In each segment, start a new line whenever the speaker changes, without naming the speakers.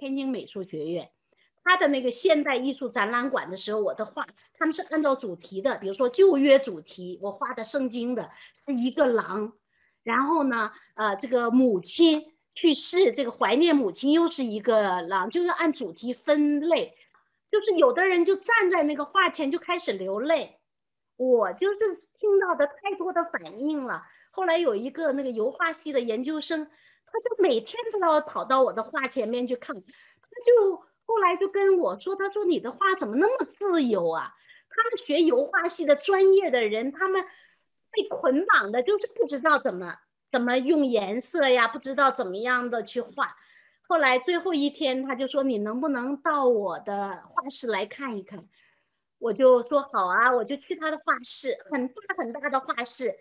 天津美术学院，他的那个现代艺术展览馆的时候，我的画他们是按照主题的，比如说旧约主题，我画的圣经的是一个狼，然后呢，呃，这个母亲去世，这个怀念母亲又是一个狼，就是按主题分类，就是有的人就站在那个画前就开始流泪，我就是听到的太多的反应了。后来有一个那个油画系的研究生。他就每天都要跑到我的画前面去看，他就后来就跟我说：“他说你的画怎么那么自由啊？他们学油画系的专业的人，他们被捆绑的，就是不知道怎么怎么用颜色呀，不知道怎么样的去画。后来最后一天，他就说：你能不能到我的画室来看一看？我就说好啊，我就去他的画室，很大很大的画室。”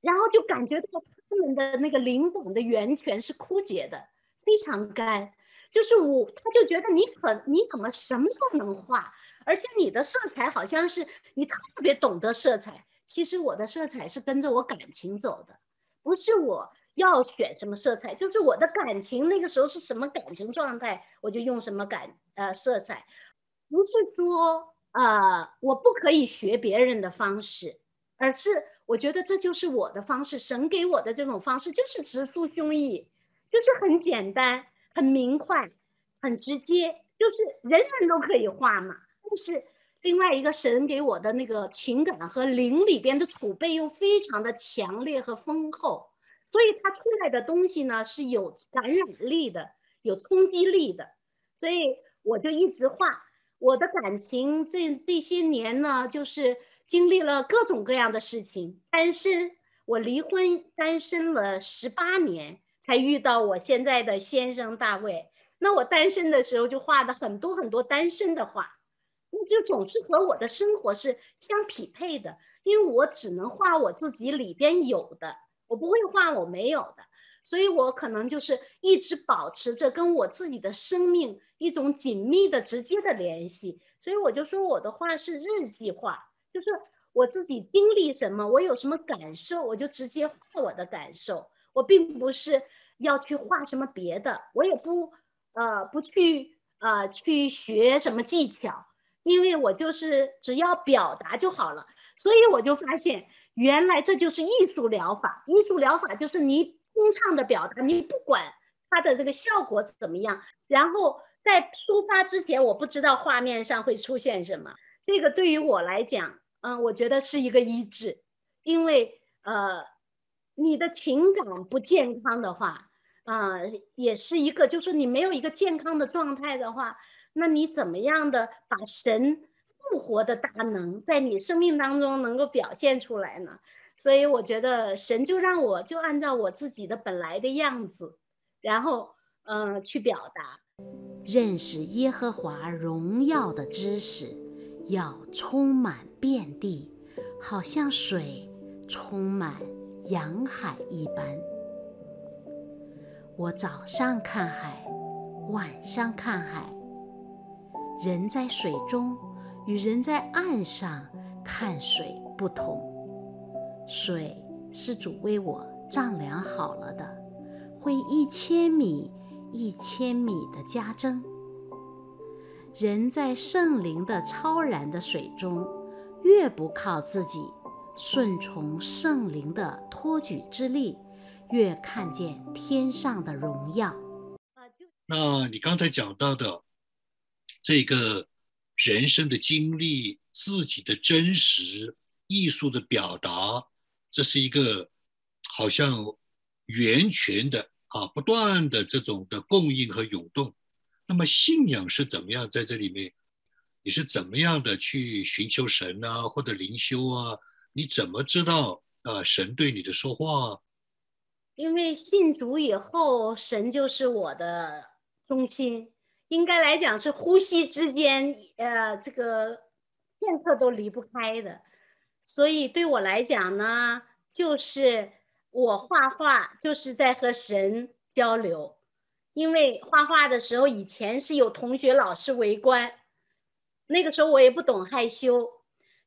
然后就感觉到他他们的那个灵感的源泉是枯竭的，非常干。就是我，他就觉得你可你怎么什么都能画，而且你的色彩好像是你特别懂得色彩。其实我的色彩是跟着我感情走的，不是我要选什么色彩，就是我的感情那个时候是什么感情状态，我就用什么感呃色彩。不是说呃我不可以学别人的方式，而是。我觉得这就是我的方式，神给我的这种方式就是直抒胸臆，就是很简单、很明快、很直接，就是人人都可以画嘛。但是另外一个神给我的那个情感和灵里边的储备又非常的强烈和丰厚，所以它出来的东西呢是有感染力的、有冲击力的。所以我就一直画我的感情，这这些年呢就是。经历了各种各样的事情，单身，我离婚单身了十八年，才遇到我现在的先生大卫。那我单身的时候就画的很多很多单身的画，那就总是和我的生活是相匹配的，因为我只能画我自己里边有的，我不会画我没有的，所以我可能就是一直保持着跟我自己的生命一种紧密的、直接的联系。所以我就说我的画是日记画。就是我自己经历什么，我有什么感受，我就直接画我的感受。我并不是要去画什么别的，我也不呃不去呃去学什么技巧，因为我就是只要表达就好了。所以我就发现，原来这就是艺术疗法。艺术疗法就是你通畅的表达，你不管它的这个效果怎么样，然后在出发之前，我不知道画面上会出现什么。这个对于我来讲，嗯，我觉得是一个医治，因为呃，你的情感不健康的话，啊，也是一个，就是你没有一个健康的状态的话，那你怎么样的把神复活的大能在你生命当中能够表现出来呢？所以我觉得神就让我就按照我自己的本来的样子，然后嗯去表达，
认识耶和华荣耀的知识。要充满遍地，好像水充满洋海一般。我早上看海，晚上看海。人在水中与人在岸上看水不同。水是主为我丈量好了的，会一千米一千米的加增。人在圣灵的超然的水中，越不靠自己，顺从圣灵的托举之力，越看见天上的荣耀。
那你刚才讲到的这个人生的经历，自己的真实艺术的表达，这是一个好像源泉的啊，不断的这种的供应和涌动。那么信仰是怎么样在这里面？你是怎么样的去寻求神啊，或者灵修啊？你怎么知道啊神对你的说话？
因为信主以后，神就是我的中心，应该来讲是呼吸之间，呃，这个片刻都离不开的。所以对我来讲呢，就是我画画就是在和神交流。因为画画的时候，以前是有同学、老师围观，那个时候我也不懂害羞。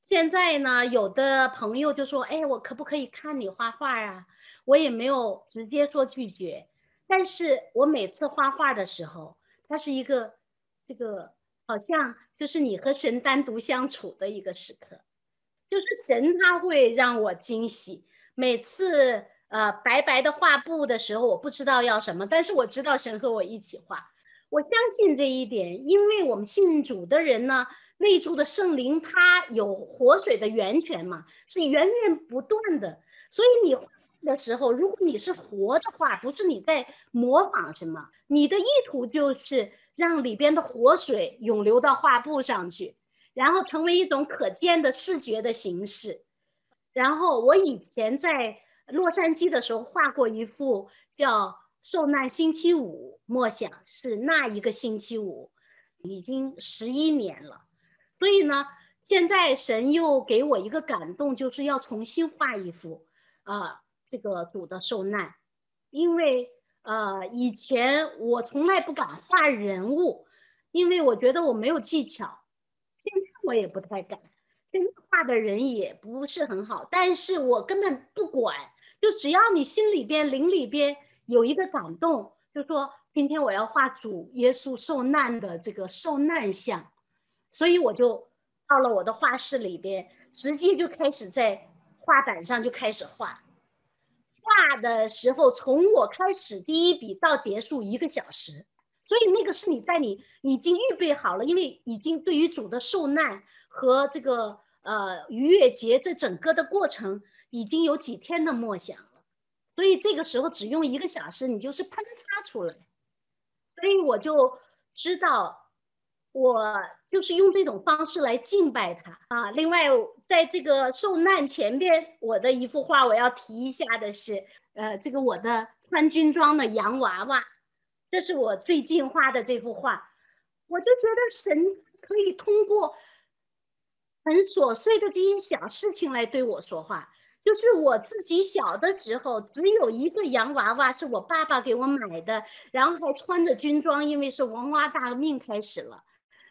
现在呢，有的朋友就说：“哎，我可不可以看你画画啊？”我也没有直接说拒绝。但是我每次画画的时候，它是一个这个好像就是你和神单独相处的一个时刻，就是神他会让我惊喜。每次呃白白的画布的时候，我不知道要什么，但是我知道神和我一起画，我相信这一点，因为我们信主的人呢，内住的圣灵他有活水的源泉嘛，是源源不断的，所以你画。的时候，如果你是活的话，不是你在模仿什么，你的意图就是让里边的活水涌流到画布上去，然后成为一种可见的视觉的形式。然后我以前在洛杉矶的时候画过一幅叫《受难星期五》，默想是那一个星期五，已经十一年了。所以呢，现在神又给我一个感动，就是要重新画一幅啊。这个主的受难，因为呃以前我从来不敢画人物，因为我觉得我没有技巧。现在我也不太敢，现在画的人也不是很好，但是我根本不管，就只要你心里边灵里边有一个感动，就说今天我要画主耶稣受难的这个受难像，所以我就到了我的画室里边，直接就开始在画板上就开始画。画的时候，从我开始第一笔到结束一个小时，所以那个是你在你已经预备好了，因为已经对于主的受难和这个呃逾越节这整个的过程已经有几天的默想了，所以这个时候只用一个小时，你就是喷发出来，所以我就知道。我就是用这种方式来敬拜他啊！另外，在这个受难前边，我的一幅画我要提一下的是，呃，这个我的穿军装的洋娃娃，这是我最近画的这幅画。我就觉得神可以通过很琐碎的这些小事情来对我说话。就是我自己小的时候，只有一个洋娃娃是我爸爸给我买的，然后还穿着军装，因为是文化大革命开始了。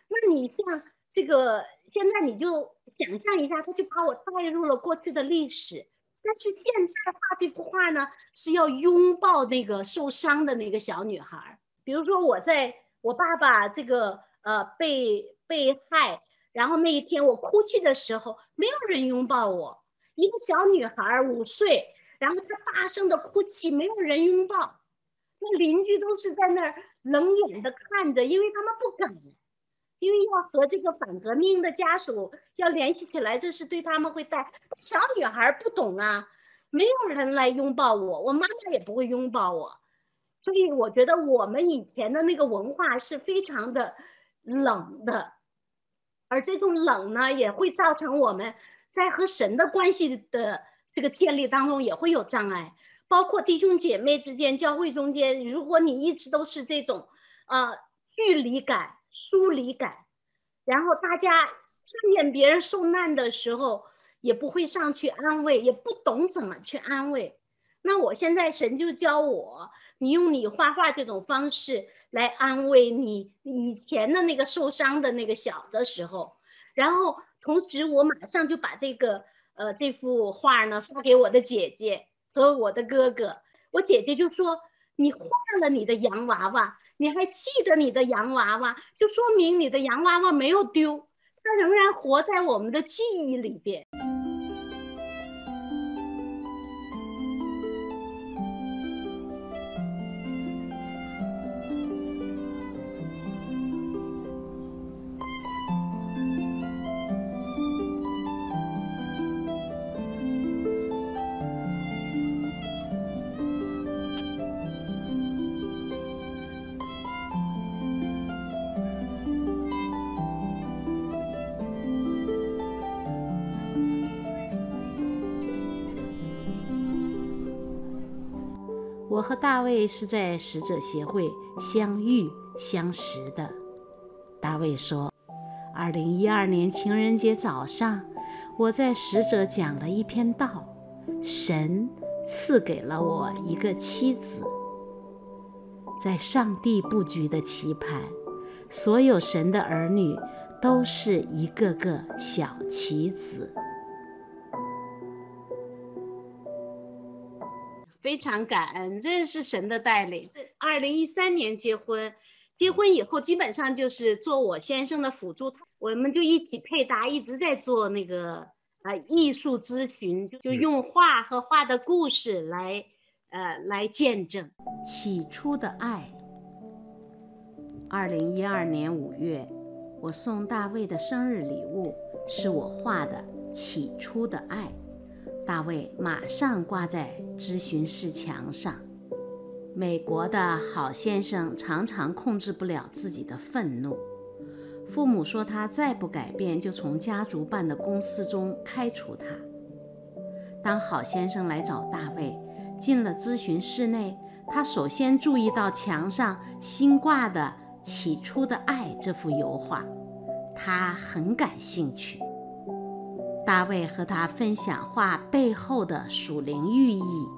那你像这个，现在你就想象一下，他就把我带入了过去的历史。但是现在画这幅画呢，是要拥抱那个受伤的那个小女孩。比如说我在我爸爸这个呃被被害，然后那一天我哭泣的时候，没有人拥抱我。一个小女孩五岁，然后她大声的哭泣，没有人拥抱。那邻居都是在那儿冷眼的看着，因为他们不敢。因为要和这个反革命的家属要联系起来，这是对他们会带小女孩不懂啊，没有人来拥抱我，我妈妈也不会拥抱我，所以我觉得我们以前的那个文化是非常的冷的，而这种冷呢，也会造成我们在和神的关系的这个建立当中也会有障碍，包括弟兄姐妹之间、教会中间，如果你一直都是这种呃距离感。疏离感，然后大家看见别人受难的时候，也不会上去安慰，也不懂怎么去安慰。那我现在神就教我，你用你画画这种方式来安慰你以前的那个受伤的那个小的时候。然后同时，我马上就把这个呃这幅画呢发给我的姐姐和我的哥哥。我姐姐就说：“你画了你的洋娃娃。”你还记得你的洋娃娃，就说明你的洋娃娃没有丢，它仍然活在我们的记忆里边。
我和大卫是在使者协会相遇相识的。大卫说：“二零一二年情人节早上，我在使者讲了一篇道，神赐给了我一个妻子。在上帝布局的棋盘，所有神的儿女都是一个个小棋子。”
非常感恩，这是神的带领。二零一三年结婚，结婚以后基本上就是做我先生的辅助，我们就一起配搭，一直在做那个呃艺术咨询，就用画和画的故事来呃来见证
起初的爱。二零一二年五月，我送大卫的生日礼物是我画的《起初的爱》，大卫马上挂在咨询室墙上。美国的好先生常常控制不了自己的愤怒，父母说他再不改变，就从家族办的公司中开除他。当好先生来找大卫，进了咨询室内，他首先注意到墙上新挂的。起初的爱这幅油画，他很感兴趣。大卫和他分享画背后的属灵寓意。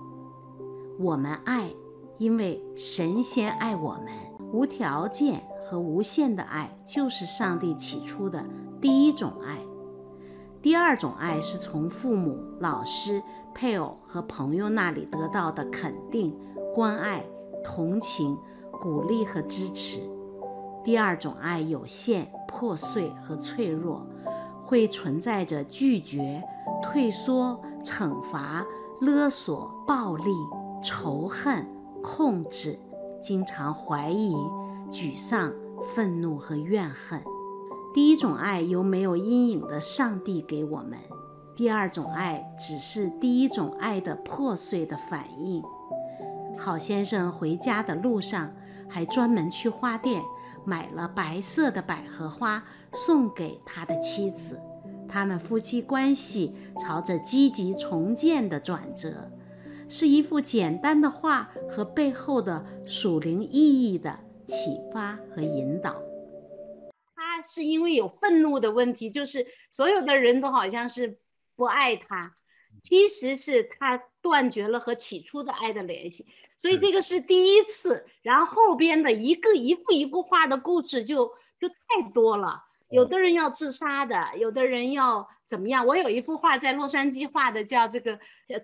我们爱，因为神先爱我们。无条件和无限的爱就是上帝起初的第一种爱。第二种爱是从父母、老师、配偶和朋友那里得到的肯定、关爱、同情、鼓励和支持。第二种爱有限、破碎和脆弱，会存在着拒绝、退缩、惩罚、勒索、暴力、仇恨、控制，经常怀疑、沮丧、愤怒和怨恨。第一种爱由没有阴影的上帝给我们，第二种爱只是第一种爱的破碎的反应。好先生回家的路上还专门去花店。买了白色的百合花送给他的妻子，他们夫妻关系朝着积极重建的转折，是一幅简单的画和背后的属灵意义的启发和引导。
他是因为有愤怒的问题，就是所有的人都好像是不爱他，其实是他断绝了和起初的爱的联系。所以这个是第一次，然后后边的一个一幅一幅画的故事就就太多了。有的人要自杀的，有的人要怎么样？我有一幅画在洛杉矶画的，叫这个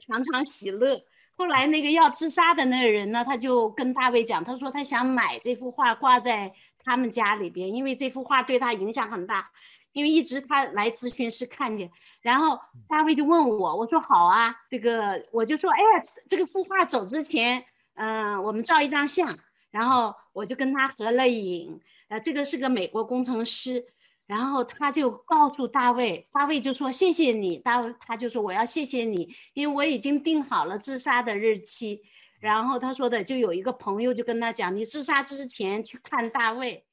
常常喜乐。后来那个要自杀的那个人呢，他就跟大卫讲，他说他想买这幅画挂在他们家里边，因为这幅画对他影响很大。因为一直他来咨询室看见，然后大卫就问我，我说好啊，这个我就说，哎呀，这个幅画走之前。嗯，我们照一张相，然后我就跟他合了影。呃，这个是个美国工程师，然后他就告诉大卫，大卫就说谢谢你，大卫他就说我要谢谢你，因为我已经定好了自杀的日期。然后他说的就有一个朋友就跟他讲，你自杀之前去看大卫。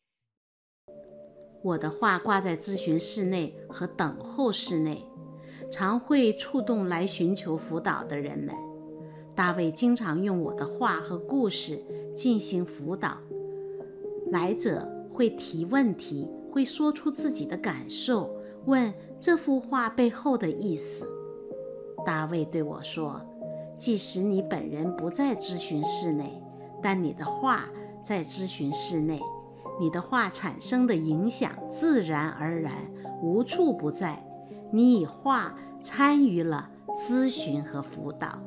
我的画挂在咨询室内和等候室内，常会触动来寻求辅导的人们。大卫经常用我的话和故事进行辅导，来者会提问题，会说出自己的感受，问这幅画背后的意思。大卫对我说：“即使你本人不在咨询室内，但你的画在咨询室内，你的画产生的影响自然而然无处不在。你以画参与了咨询和辅导。”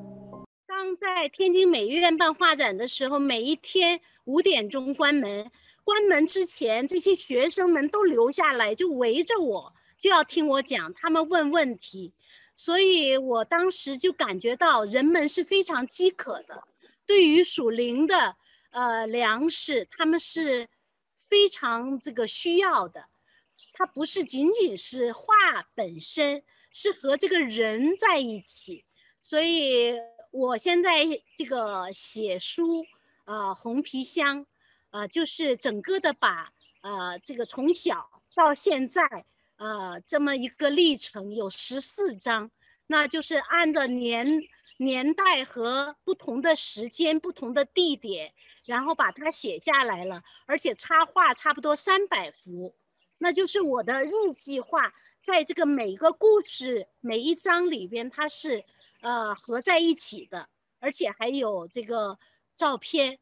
当在天津美院办画展的时候，每一天五点钟关门，关门之前，这些学生们都留下来，就围着我，就要听我讲，他们问问题。所以我当时就感觉到人们是非常饥渴的，对于属灵的呃粮食，他们是非常这个需要的。它不是仅仅是画本身，是和这个人在一起，所以。我现在这个写书，呃，红皮箱，呃，就是整个的把，呃，这个从小到现在，呃，这么一个历程有十四章，那就是按照年年代和不同的时间、不同的地点，然后把它写下来了，而且插画差不多三百幅，那就是我的日记画，在这个每个故事每一章里边，它是。呃，合在一起的，而且还有这个照片。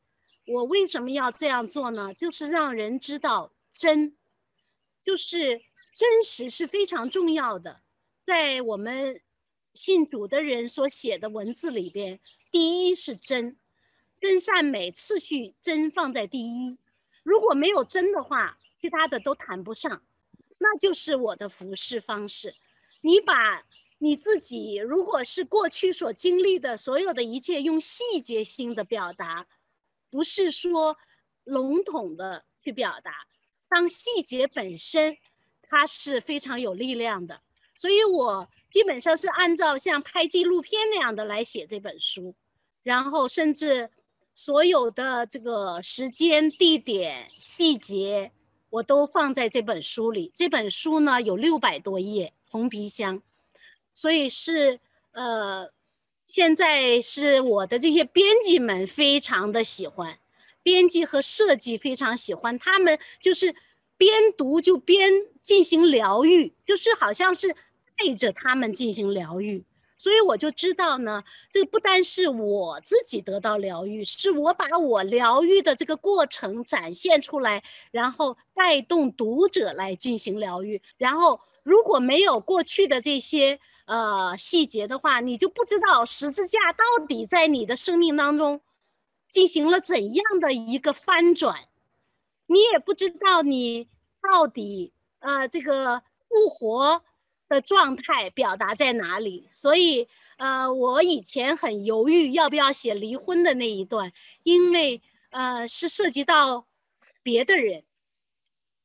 我为什么要这样做呢？就是让人知道真，就是真实是非常重要的。在我们信主的人所写的文字里边，第一是真，真善美次序真放在第一。如果没有真的话，其他的都谈不上。那就是我的服侍方式。你把你自己，如果是过去所经历的所有的一切，用细节性的表达，不是说笼统的去表达。当细节本身，它是非常有力量的。所以我基本上是按照像拍纪录片那样的来写这本书，然后甚至所有的这个时间、地点、细节。我都放在这本书里。这本书呢有六百多页，红皮箱，所以是呃，现在是我的这些编辑们非常的喜欢，编辑和设计非常喜欢，他们就是边读就边进行疗愈，就是好像是带着他们进行疗愈。所以我就知道呢，这个不单是我自己得到疗愈，是我把我疗愈的这个过程展现出来，然后带动读者来进行疗愈。然后如果没有过去的这些呃细节的话，你就不知道十字架到底在你的生命当中进行了怎样的一个翻转，你也不知道你到底呃这个复活。的状态表达在哪里？所以，呃，我以前很犹豫要不要写离婚的那一段，因为，呃，是涉及到别的人，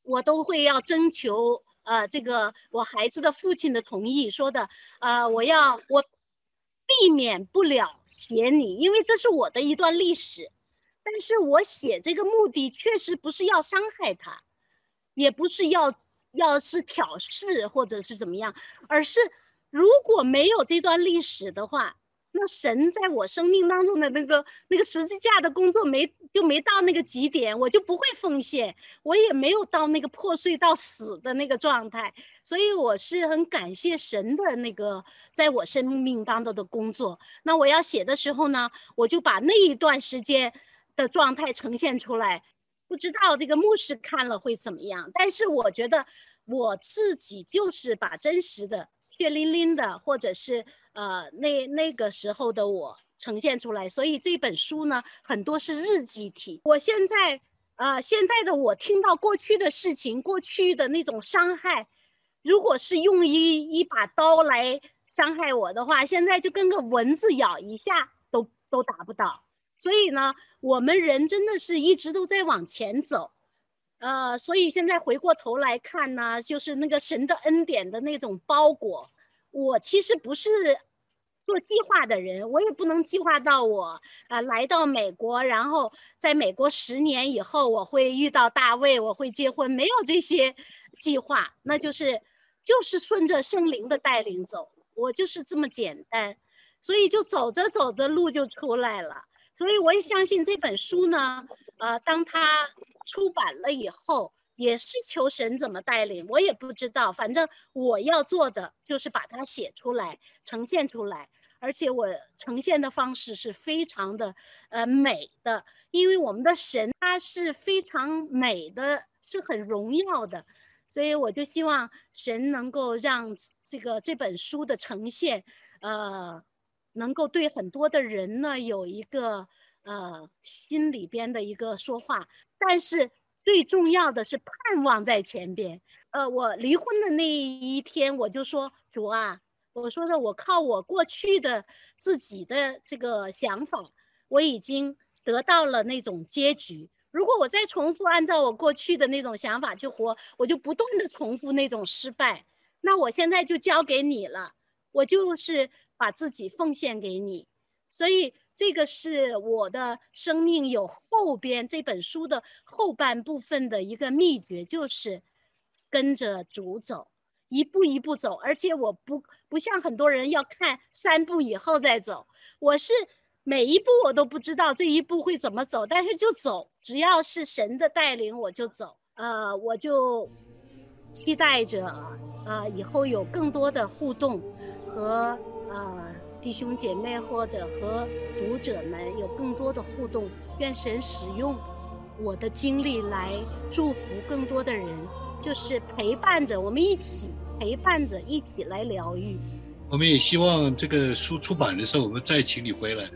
我都会要征求，呃，这个我孩子的父亲的同意，说的，呃，我要我避免不了写你，因为这是我的一段历史，但是我写这个目的确实不是要伤害他，也不是要。要是挑事或者是怎么样，而是如果没有这段历史的话，那神在我生命当中的那个那个十字架的工作没就没到那个极点，我就不会奉献，我也没有到那个破碎到死的那个状态，所以我是很感谢神的那个在我生命当中的工作。那我要写的时候呢，我就把那一段时间的状态呈现出来。不知道这个牧师看了会怎么样，但是我觉得我自己就是把真实的、血淋淋的，或者是呃那那个时候的我呈现出来。所以这本书呢，很多是日记体。我现在呃现在的我听到过去的事情、过去的那种伤害，如果是用一一把刀来伤害我的话，现在就跟个蚊子咬一下都都达不到。所以呢，我们人真的是一直都在往前走，呃，所以现在回过头来看呢，就是那个神的恩典的那种包裹。我其实不是做计划的人，我也不能计划到我啊来到美国，然后在美国十年以后我会遇到大卫，我会结婚，没有这些计划，那就是就是顺着圣灵的带领走，我就是这么简单，所以就走着走着路就出来了。所以我也相信这本书呢，呃，当它出版了以后，也是求神怎么带领，我也不知道。反正我要做的就是把它写出来，呈现出来，而且我呈现的方式是非常的呃美的，因为我们的神他是非常美的，是很荣耀的，所以我就希望神能够让这个这本书的呈现，呃。能够对很多的人呢有一个呃心里边的一个说话，但是最重要的是盼望在前边。呃，我离婚的那一天，我就说主啊，我说的我靠我过去的自己的这个想法，我已经得到了那种结局。如果我再重复按照我过去的那种想法去活，我就不断的重复那种失败。那我现在就交给你了，我就是。把自己奉献给你，所以这个是我的生命有后边这本书的后半部分的一个秘诀，就是跟着主走，一步一步走。而且我不不像很多人要看三步以后再走，我是每一步我都不知道这一步会怎么走，但是就走，只要是神的带领我就走。呃，我就期待着呃，以后有更多的互动和。啊，弟兄姐妹或者和读者们有更多的互动，愿神使用我的经历来祝福更多的人，就是陪伴着我们一起陪伴着一起来疗愈。
我们也希望这个书出版的时候，我们再请你回来，